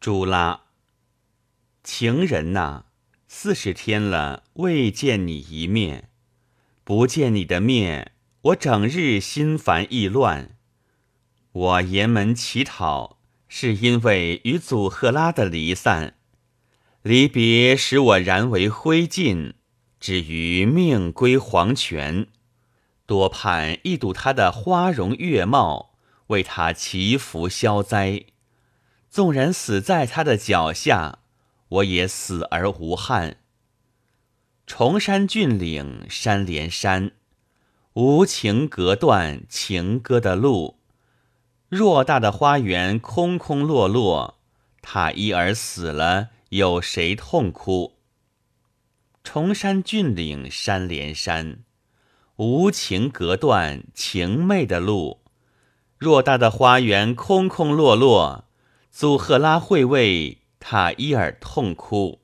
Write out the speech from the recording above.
朱拉，情人呐，四十天了未见你一面，不见你的面，我整日心烦意乱。我沿门乞讨，是因为与祖赫拉的离散，离别使我燃为灰烬，至于命归黄泉，多盼一睹他的花容月貌，为他祈福消灾。纵然死在他的脚下，我也死而无憾。崇山峻岭山连山，无情隔断情歌的路。偌大的花园空空落落，他一而死了，有谁痛哭？崇山峻岭山连山，无情隔断情媚的路。偌大的花园空空落落。祖赫拉会为塔伊尔痛哭。